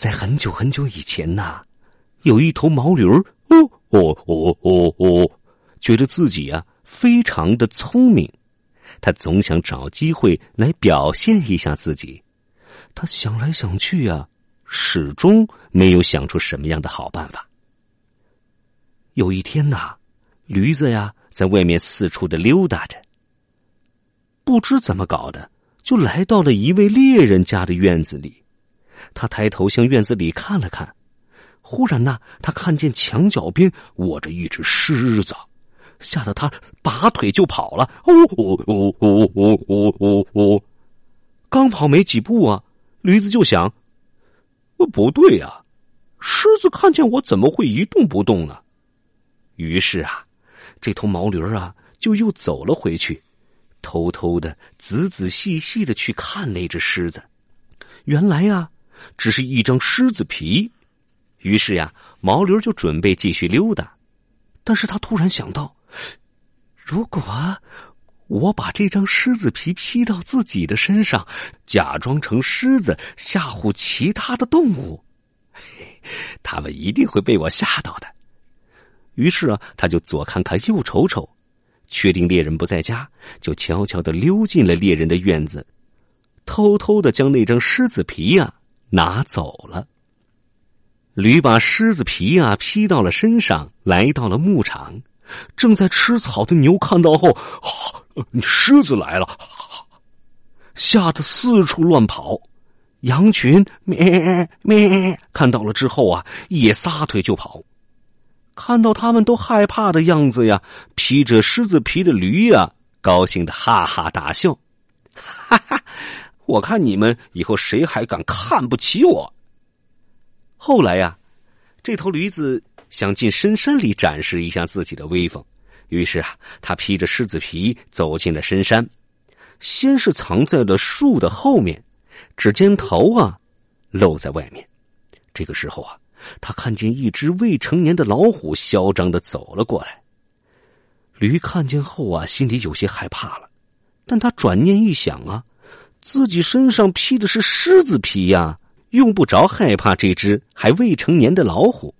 在很久很久以前呐，有一头毛驴儿，哦哦哦哦哦，觉得自己呀非常的聪明，他总想找机会来表现一下自己。他想来想去呀，始终没有想出什么样的好办法。有一天呐，驴子呀在外面四处的溜达着，不知怎么搞的，就来到了一位猎人家的院子里。他抬头向院子里看了看，忽然呢，他看见墙角边卧着一只狮子，吓得他拔腿就跑了。哦哦哦哦哦哦哦哦！刚跑没几步啊，驴子就想：不对呀，狮子看见我怎么会一动不动呢？于是啊，这头毛驴啊就又走了回去，偷偷的、仔仔细细的去看那只狮子。原来呀，只是一张狮子皮。于是呀，毛驴就准备继续溜达。但是他突然想到，如果我把这张狮子皮披到自己的身上，假装成狮子吓唬其他的动物，他们一定会被我吓到的。于是啊，他就左看看右瞅瞅，确定猎人不在家，就悄悄的溜进了猎人的院子，偷偷的将那张狮子皮呀拿走了。驴把狮子皮呀披到了身上，来到了牧场。正在吃草的牛看到后，狮子来了，吓得四处乱跑。羊群咩咩看到了之后啊，也撒腿就跑。看到他们都害怕的样子呀，披着狮子皮的驴呀，高兴的哈哈大笑，哈哈！我看你们以后谁还敢看不起我？后来呀，这头驴子想进深山里展示一下自己的威风，于是啊，他披着狮子皮走进了深山，先是藏在了树的后面，只见头啊露在外面。这个时候啊。他看见一只未成年的老虎嚣张的走了过来。驴看见后啊，心里有些害怕了，但他转念一想啊，自己身上披的是狮子皮呀，用不着害怕这只还未成年的老虎。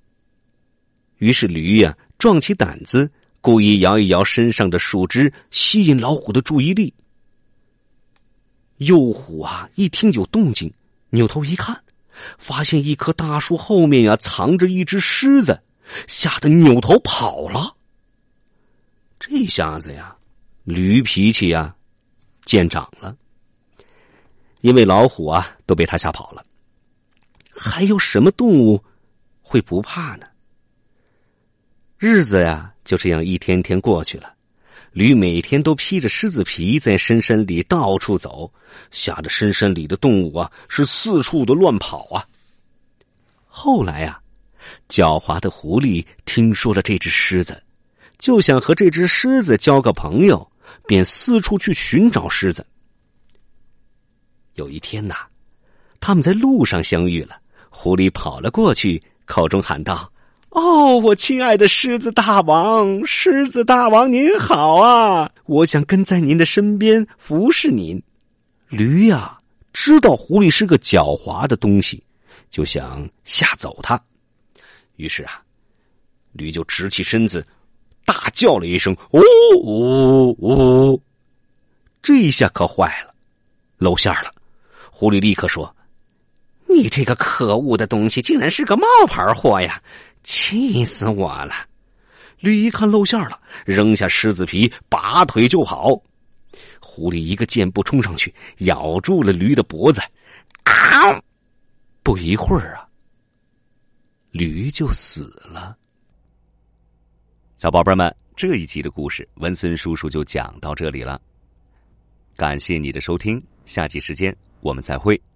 于是驴呀，壮起胆子，故意摇一摇身上的树枝，吸引老虎的注意力。幼虎啊，一听有动静，扭头一看。发现一棵大树后面呀，藏着一只狮子，吓得扭头跑了。这下子呀，驴脾气呀，见长了。因为老虎啊都被他吓跑了，还有什么动物会不怕呢？日子呀就这样一天天过去了。驴每天都披着狮子皮在深山里到处走，吓得深山里的动物啊是四处的乱跑啊。后来啊，狡猾的狐狸听说了这只狮子，就想和这只狮子交个朋友，便四处去寻找狮子。有一天呐，他们在路上相遇了，狐狸跑了过去，口中喊道。哦，我亲爱的狮子大王，狮子大王您好啊！我想跟在您的身边服侍您。驴呀，知道狐狸是个狡猾的东西，就想吓走它。于是啊，驴就直起身子，大叫了一声：“呜呜呜！”这一下可坏了，露馅了。狐狸立刻说：“你这个可恶的东西，竟然是个冒牌货呀！”气死我了！驴一看露馅了，扔下狮子皮，拔腿就跑。狐狸一个箭步冲上去，咬住了驴的脖子。啊！不一会儿啊，驴就死了。小宝贝们，这一集的故事，文森叔叔就讲到这里了。感谢你的收听，下期时间我们再会。